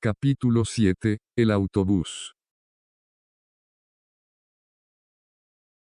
Capítulo 7. El autobús.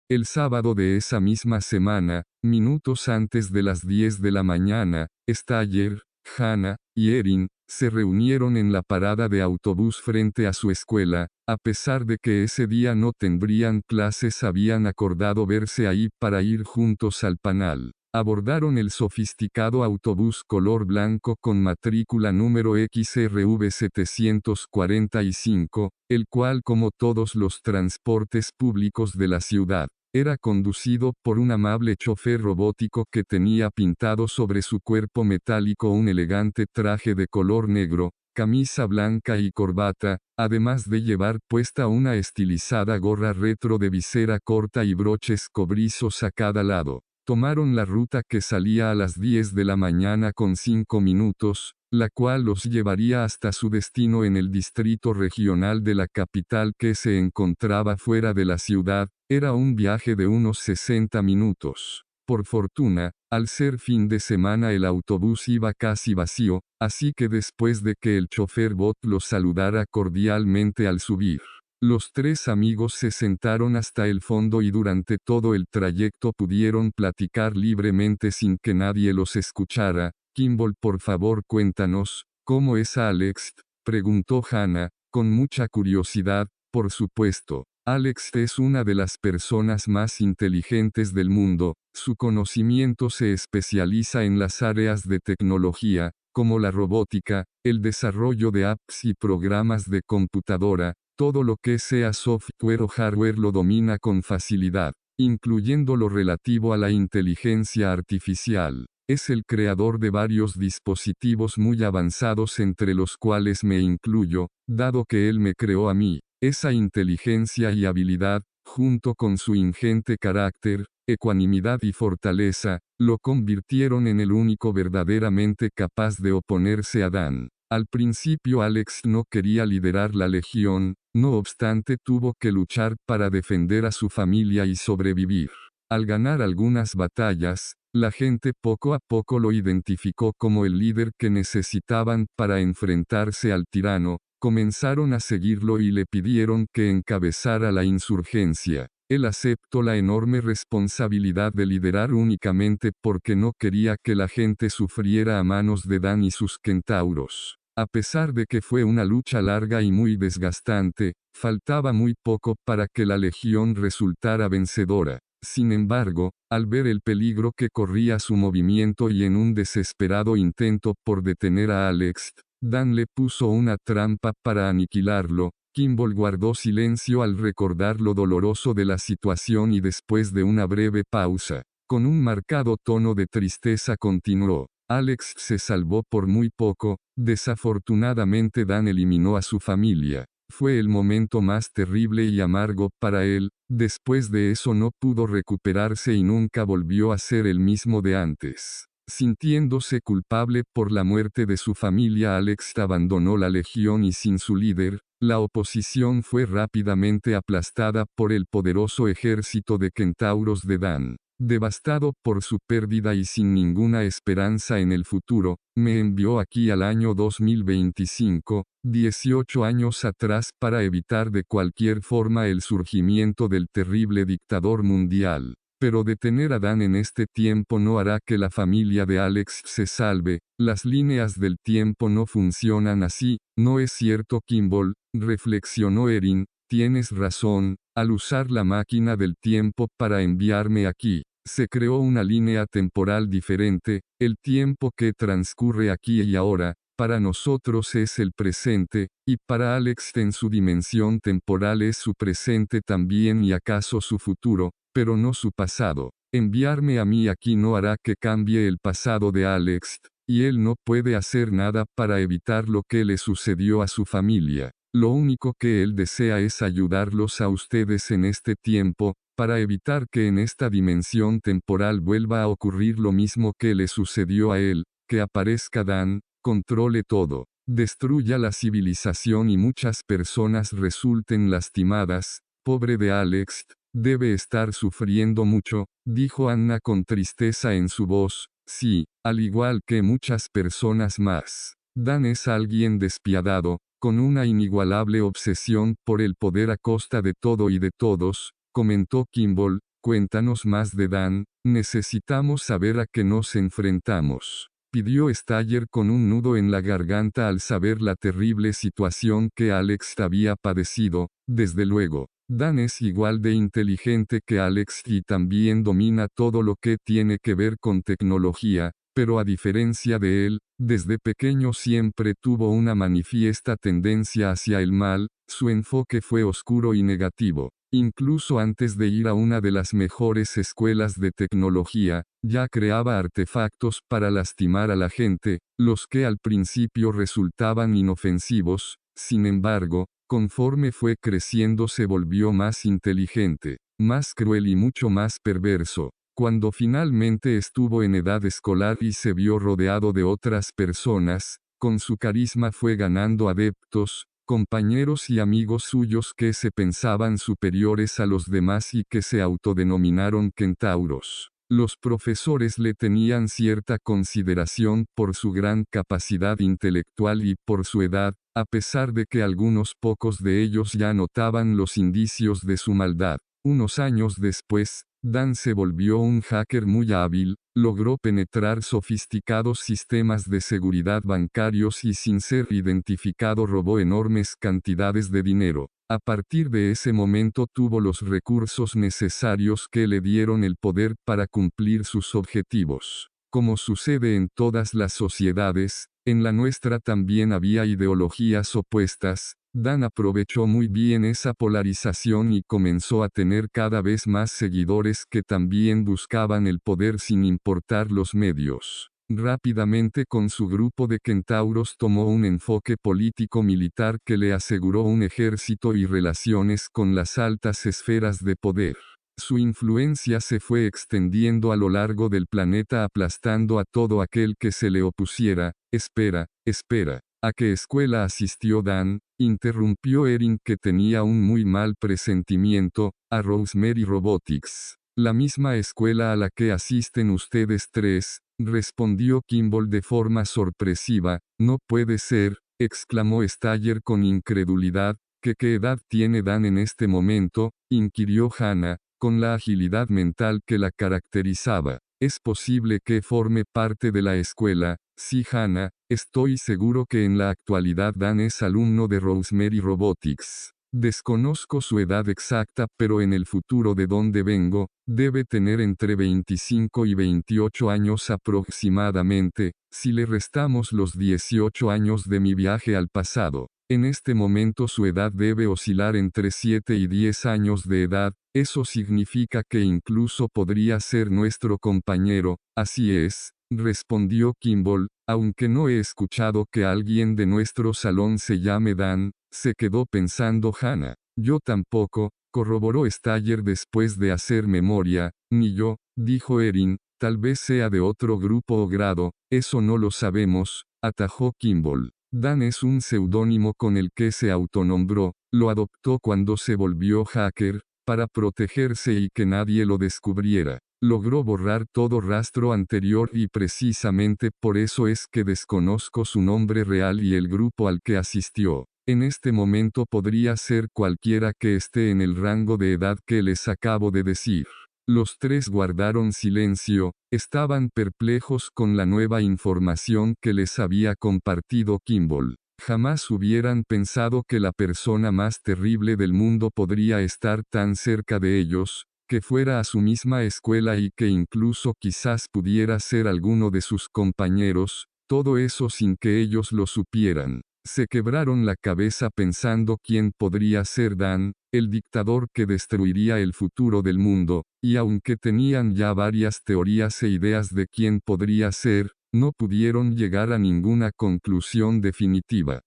El sábado de esa misma semana, minutos antes de las 10 de la mañana, Staller, Hannah y Erin se reunieron en la parada de autobús frente a su escuela, a pesar de que ese día no tendrían clases habían acordado verse ahí para ir juntos al panal abordaron el sofisticado autobús color blanco con matrícula número XRV 745, el cual como todos los transportes públicos de la ciudad, era conducido por un amable chofer robótico que tenía pintado sobre su cuerpo metálico un elegante traje de color negro, camisa blanca y corbata, además de llevar puesta una estilizada gorra retro de visera corta y broches cobrizos a cada lado. Tomaron la ruta que salía a las 10 de la mañana con 5 minutos, la cual los llevaría hasta su destino en el distrito regional de la capital que se encontraba fuera de la ciudad, era un viaje de unos 60 minutos. Por fortuna, al ser fin de semana el autobús iba casi vacío, así que después de que el chofer bot los saludara cordialmente al subir, los tres amigos se sentaron hasta el fondo y durante todo el trayecto pudieron platicar libremente sin que nadie los escuchara. Kimball, por favor, cuéntanos, ¿cómo es Alex? preguntó Hannah, con mucha curiosidad, por supuesto. Alex es una de las personas más inteligentes del mundo, su conocimiento se especializa en las áreas de tecnología, como la robótica, el desarrollo de apps y programas de computadora, todo lo que sea software o hardware lo domina con facilidad, incluyendo lo relativo a la inteligencia artificial. Es el creador de varios dispositivos muy avanzados entre los cuales me incluyo, dado que él me creó a mí. Esa inteligencia y habilidad, junto con su ingente carácter, ecuanimidad y fortaleza, lo convirtieron en el único verdaderamente capaz de oponerse a Dan. Al principio Alex no quería liderar la legión, no obstante tuvo que luchar para defender a su familia y sobrevivir. Al ganar algunas batallas, la gente poco a poco lo identificó como el líder que necesitaban para enfrentarse al tirano, comenzaron a seguirlo y le pidieron que encabezara la insurgencia. Él aceptó la enorme responsabilidad de liderar únicamente porque no quería que la gente sufriera a manos de Dan y sus centauros. A pesar de que fue una lucha larga y muy desgastante, faltaba muy poco para que la legión resultara vencedora. Sin embargo, al ver el peligro que corría su movimiento y en un desesperado intento por detener a Alex, Dan le puso una trampa para aniquilarlo. Kimball guardó silencio al recordar lo doloroso de la situación y después de una breve pausa, con un marcado tono de tristeza continuó. Alex se salvó por muy poco, desafortunadamente Dan eliminó a su familia. Fue el momento más terrible y amargo para él, después de eso no pudo recuperarse y nunca volvió a ser el mismo de antes. Sintiéndose culpable por la muerte de su familia, Alex abandonó la legión y sin su líder, la oposición fue rápidamente aplastada por el poderoso ejército de centauros de Dan. Devastado por su pérdida y sin ninguna esperanza en el futuro, me envió aquí al año 2025, 18 años atrás para evitar de cualquier forma el surgimiento del terrible dictador mundial. Pero detener a Dan en este tiempo no hará que la familia de Alex se salve, las líneas del tiempo no funcionan así, ¿no es cierto Kimball? reflexionó Erin, tienes razón, al usar la máquina del tiempo para enviarme aquí, se creó una línea temporal diferente, el tiempo que transcurre aquí y ahora, para nosotros es el presente, y para Alex en su dimensión temporal es su presente también y acaso su futuro, pero no su pasado. Enviarme a mí aquí no hará que cambie el pasado de Alex, y él no puede hacer nada para evitar lo que le sucedió a su familia. Lo único que él desea es ayudarlos a ustedes en este tiempo, para evitar que en esta dimensión temporal vuelva a ocurrir lo mismo que le sucedió a él, que aparezca Dan, controle todo, destruya la civilización y muchas personas resulten lastimadas, pobre de Alex, debe estar sufriendo mucho, dijo Anna con tristeza en su voz, sí, al igual que muchas personas más. Dan es alguien despiadado, con una inigualable obsesión por el poder a costa de todo y de todos, comentó Kimball, cuéntanos más de Dan, necesitamos saber a qué nos enfrentamos. Pidió Staller con un nudo en la garganta al saber la terrible situación que Alex había padecido, desde luego. Dan es igual de inteligente que Alex y también domina todo lo que tiene que ver con tecnología, pero a diferencia de él, desde pequeño siempre tuvo una manifiesta tendencia hacia el mal, su enfoque fue oscuro y negativo. Incluso antes de ir a una de las mejores escuelas de tecnología, ya creaba artefactos para lastimar a la gente, los que al principio resultaban inofensivos, sin embargo, Conforme fue creciendo se volvió más inteligente, más cruel y mucho más perverso. Cuando finalmente estuvo en edad escolar y se vio rodeado de otras personas, con su carisma fue ganando adeptos, compañeros y amigos suyos que se pensaban superiores a los demás y que se autodenominaron centauros. Los profesores le tenían cierta consideración por su gran capacidad intelectual y por su edad, a pesar de que algunos pocos de ellos ya notaban los indicios de su maldad. Unos años después, Dan se volvió un hacker muy hábil, logró penetrar sofisticados sistemas de seguridad bancarios y sin ser identificado robó enormes cantidades de dinero. A partir de ese momento tuvo los recursos necesarios que le dieron el poder para cumplir sus objetivos. Como sucede en todas las sociedades, en la nuestra también había ideologías opuestas, Dan aprovechó muy bien esa polarización y comenzó a tener cada vez más seguidores que también buscaban el poder sin importar los medios. Rápidamente con su grupo de centauros tomó un enfoque político-militar que le aseguró un ejército y relaciones con las altas esferas de poder. Su influencia se fue extendiendo a lo largo del planeta aplastando a todo aquel que se le opusiera. Espera, espera. ¿A qué escuela asistió Dan? Interrumpió Erin que tenía un muy mal presentimiento, a Rosemary Robotics. La misma escuela a la que asisten ustedes tres, respondió Kimball de forma sorpresiva, no puede ser, exclamó Staller con incredulidad, ¿qué edad tiene Dan en este momento? inquirió Hannah, con la agilidad mental que la caracterizaba. Es posible que forme parte de la escuela, sí Hannah, estoy seguro que en la actualidad Dan es alumno de Rosemary Robotics. Desconozco su edad exacta, pero en el futuro de donde vengo, debe tener entre 25 y 28 años aproximadamente, si le restamos los 18 años de mi viaje al pasado. En este momento su edad debe oscilar entre 7 y 10 años de edad, eso significa que incluso podría ser nuestro compañero, así es, respondió Kimball, aunque no he escuchado que alguien de nuestro salón se llame Dan, se quedó pensando Hannah. Yo tampoco, corroboró Staller después de hacer memoria, ni yo, dijo Erin, tal vez sea de otro grupo o grado, eso no lo sabemos, atajó Kimball. Dan es un seudónimo con el que se autonombró, lo adoptó cuando se volvió hacker, para protegerse y que nadie lo descubriera logró borrar todo rastro anterior y precisamente por eso es que desconozco su nombre real y el grupo al que asistió. En este momento podría ser cualquiera que esté en el rango de edad que les acabo de decir. Los tres guardaron silencio, estaban perplejos con la nueva información que les había compartido Kimball. Jamás hubieran pensado que la persona más terrible del mundo podría estar tan cerca de ellos, que fuera a su misma escuela y que incluso quizás pudiera ser alguno de sus compañeros, todo eso sin que ellos lo supieran. Se quebraron la cabeza pensando quién podría ser Dan, el dictador que destruiría el futuro del mundo, y aunque tenían ya varias teorías e ideas de quién podría ser, no pudieron llegar a ninguna conclusión definitiva.